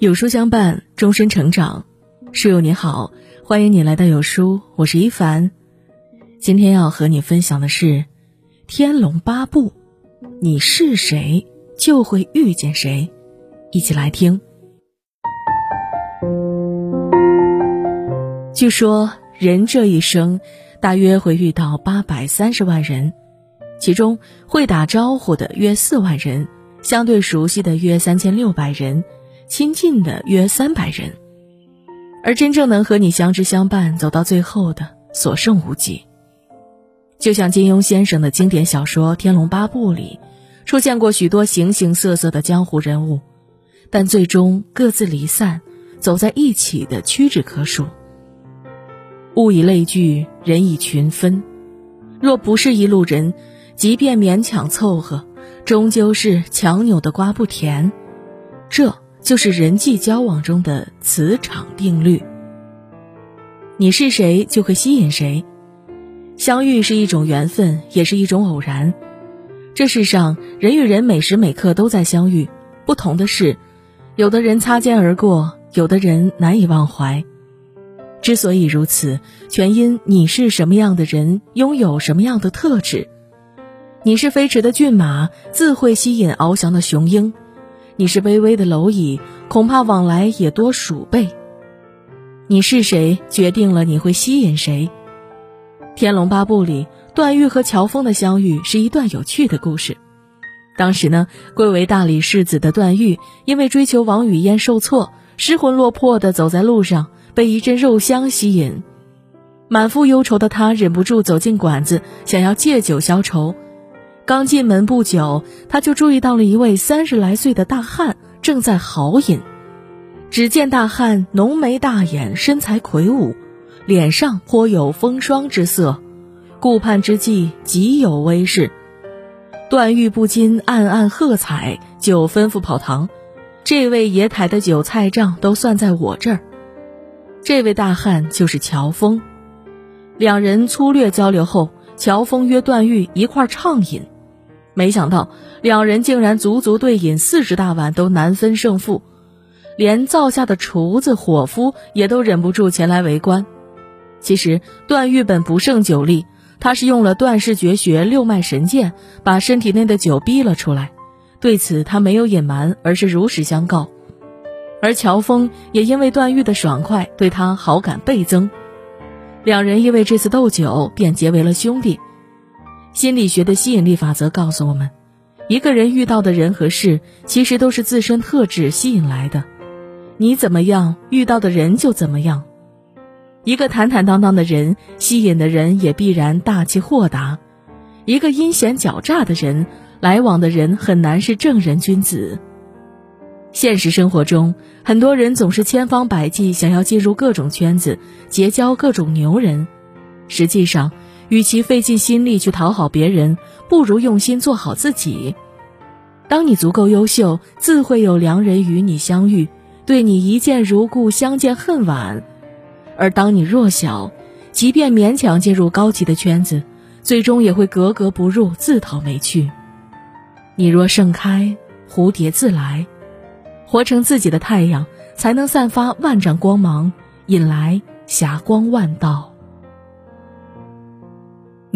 有书相伴，终身成长。书友你好，欢迎你来到有书，我是一凡。今天要和你分享的是《天龙八部》，你是谁就会遇见谁。一起来听。据说人这一生，大约会遇到八百三十万人，其中会打招呼的约四万人，相对熟悉的约三千六百人，亲近的约三百人。而真正能和你相知相伴走到最后的，所剩无几。就像金庸先生的经典小说《天龙八部》里，出现过许多形形色色的江湖人物，但最终各自离散，走在一起的屈指可数。物以类聚，人以群分。若不是一路人，即便勉强凑合，终究是强扭的瓜不甜。这。就是人际交往中的磁场定律。你是谁，就会吸引谁。相遇是一种缘分，也是一种偶然。这世上人与人每时每刻都在相遇，不同的是，有的人擦肩而过，有的人难以忘怀。之所以如此，全因你是什么样的人，拥有什么样的特质。你是飞驰的骏马，自会吸引翱翔的雄鹰。你是卑微的蝼蚁，恐怕往来也多鼠辈。你是谁，决定了你会吸引谁。《天龙八部》里，段誉和乔峰的相遇是一段有趣的故事。当时呢，贵为大理世子的段誉，因为追求王语嫣受挫，失魂落魄地走在路上，被一阵肉香吸引，满腹忧愁的他忍不住走进馆子，想要借酒消愁。刚进门不久，他就注意到了一位三十来岁的大汉正在豪饮。只见大汉浓眉大眼，身材魁梧，脸上颇有风霜之色，顾盼之际极有威势。段誉不禁暗暗喝彩，就吩咐跑堂：“这位爷台的酒菜账都算在我这儿。”这位大汉就是乔峰。两人粗略交流后，乔峰约段誉一块畅饮。没想到两人竟然足足对饮四十大碗，都难分胜负，连灶下的厨子、伙夫也都忍不住前来围观。其实段誉本不胜酒力，他是用了段氏绝学六脉神剑，把身体内的酒逼了出来。对此他没有隐瞒，而是如实相告。而乔峰也因为段誉的爽快，对他好感倍增。两人因为这次斗酒，便结为了兄弟。心理学的吸引力法则告诉我们，一个人遇到的人和事，其实都是自身特质吸引来的。你怎么样，遇到的人就怎么样。一个坦坦荡荡的人，吸引的人也必然大气豁达；一个阴险狡诈的人，来往的人很难是正人君子。现实生活中，很多人总是千方百计想要进入各种圈子，结交各种牛人，实际上。与其费尽心力去讨好别人，不如用心做好自己。当你足够优秀，自会有良人与你相遇，对你一见如故，相见恨晚；而当你弱小，即便勉强进入高级的圈子，最终也会格格不入，自讨没趣。你若盛开，蝴蝶自来。活成自己的太阳，才能散发万丈光芒，引来霞光万道。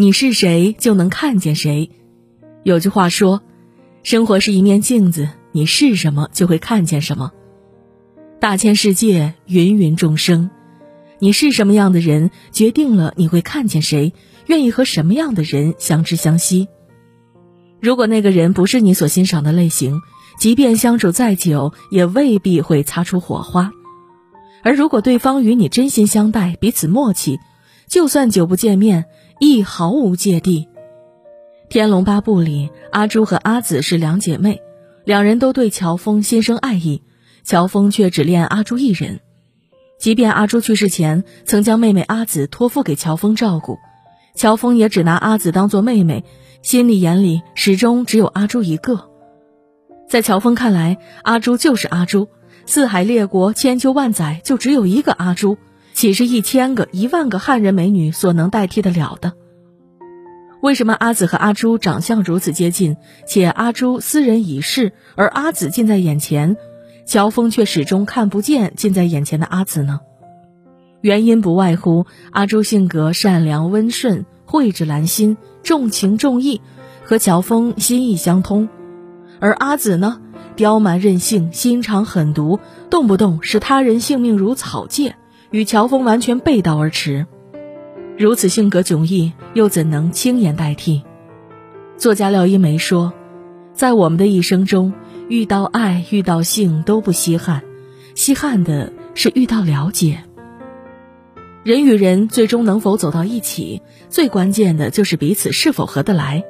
你是谁，就能看见谁。有句话说：“生活是一面镜子，你是什么，就会看见什么。”大千世界，芸芸众生，你是什么样的人，决定了你会看见谁，愿意和什么样的人相知相惜。如果那个人不是你所欣赏的类型，即便相处再久，也未必会擦出火花。而如果对方与你真心相待，彼此默契，就算久不见面。亦毫无芥蒂。《天龙八部》里，阿朱和阿紫是两姐妹，两人都对乔峰心生爱意，乔峰却只恋阿朱一人。即便阿朱去世前曾将妹妹阿紫托付给乔峰照顾，乔峰也只拿阿紫当做妹妹，心里眼里始终只有阿朱一个。在乔峰看来，阿朱就是阿朱，四海列国千秋万载，就只有一个阿朱。岂是一千个、一万个汉人美女所能代替得了的？为什么阿紫和阿朱长相如此接近，且阿朱斯人已逝，而阿紫近在眼前，乔峰却始终看不见近在眼前的阿紫呢？原因不外乎阿朱性格善良温顺，蕙质兰心，重情重义，和乔峰心意相通；而阿紫呢，刁蛮任性，心肠狠毒，动不动视他人性命如草芥，与乔峰完全背道而驰。如此性格迥异，又怎能轻言代替？作家廖一梅说：“在我们的一生中，遇到爱、遇到性都不稀罕，稀罕的是遇到了解。人与人最终能否走到一起，最关键的就是彼此是否合得来。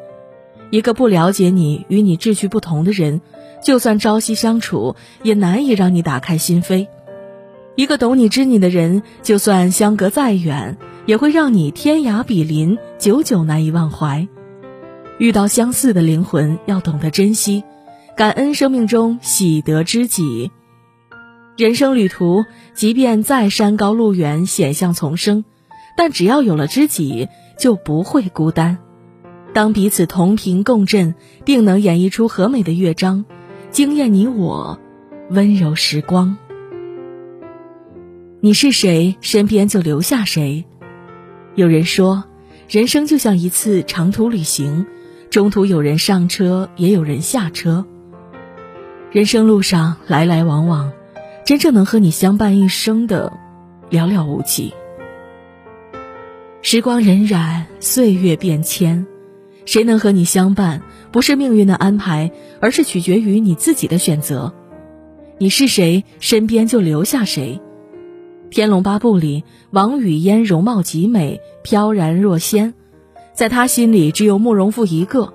一个不了解你、与你志趣不同的人，就算朝夕相处，也难以让你打开心扉；一个懂你、知你的人，就算相隔再远。”也会让你天涯比邻，久久难以忘怀。遇到相似的灵魂，要懂得珍惜，感恩生命中喜得知己。人生旅途，即便再山高路远、险象丛生，但只要有了知己，就不会孤单。当彼此同频共振，定能演绎出和美的乐章，惊艳你我，温柔时光。你是谁，身边就留下谁。有人说，人生就像一次长途旅行，中途有人上车，也有人下车。人生路上来来往往，真正能和你相伴一生的，寥寥无几。时光荏苒，岁月变迁，谁能和你相伴，不是命运的安排，而是取决于你自己的选择。你是谁，身边就留下谁。《天龙八部》里，王语嫣容貌极美，飘然若仙，在他心里只有慕容复一个，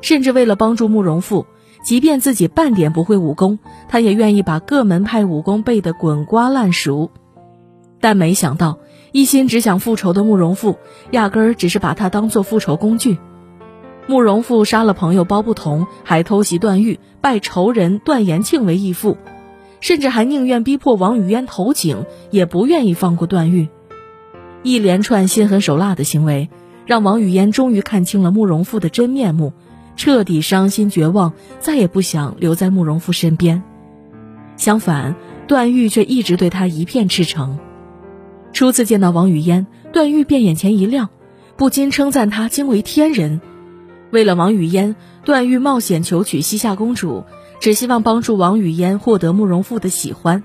甚至为了帮助慕容复，即便自己半点不会武功，他也愿意把各门派武功背得滚瓜烂熟。但没想到，一心只想复仇的慕容复，压根儿只是把他当做复仇工具。慕容复杀了朋友包不同，还偷袭段誉，拜仇人段延庆为义父。甚至还宁愿逼迫王语嫣投井，也不愿意放过段誉。一连串心狠手辣的行为，让王语嫣终于看清了慕容复的真面目，彻底伤心绝望，再也不想留在慕容复身边。相反，段誉却一直对他一片赤诚。初次见到王语嫣，段誉便眼前一亮，不禁称赞她惊为天人。为了王语嫣，段誉冒险求娶西夏公主。只希望帮助王语嫣获得慕容复的喜欢，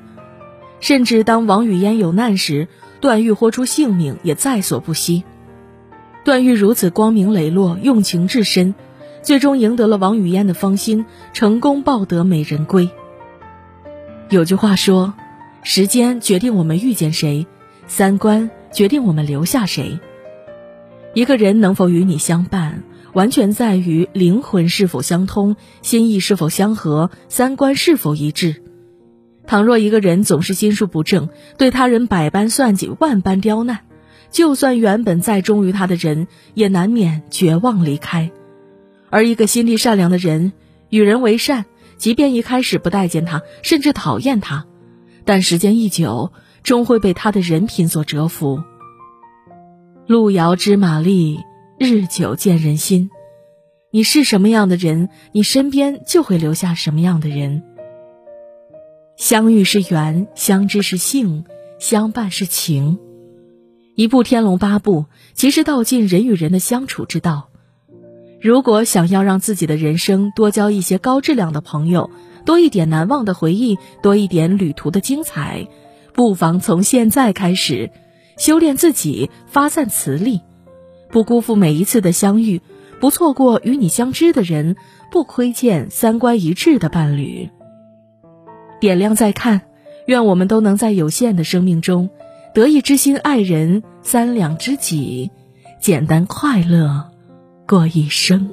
甚至当王语嫣有难时，段誉豁出性命也在所不惜。段誉如此光明磊落、用情至深，最终赢得了王语嫣的芳心，成功抱得美人归。有句话说：“时间决定我们遇见谁，三观决定我们留下谁。”一个人能否与你相伴？完全在于灵魂是否相通，心意是否相合，三观是否一致。倘若一个人总是心术不正，对他人百般算计，万般刁难，就算原本再忠于他的人，也难免绝望离开。而一个心地善良的人，与人为善，即便一开始不待见他，甚至讨厌他，但时间一久，终会被他的人品所折服。路遥知马力。日久见人心，你是什么样的人，你身边就会留下什么样的人。相遇是缘，相知是幸，相伴是情。一部《天龙八部》，其实道尽人与人的相处之道。如果想要让自己的人生多交一些高质量的朋友，多一点难忘的回忆，多一点旅途的精彩，不妨从现在开始，修炼自己，发散磁力。不辜负每一次的相遇，不错过与你相知的人，不亏欠三观一致的伴侣。点亮再看，愿我们都能在有限的生命中，得一知心爱人，三两知己，简单快乐过一生。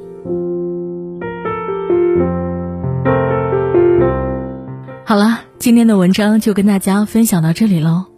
好了，今天的文章就跟大家分享到这里喽。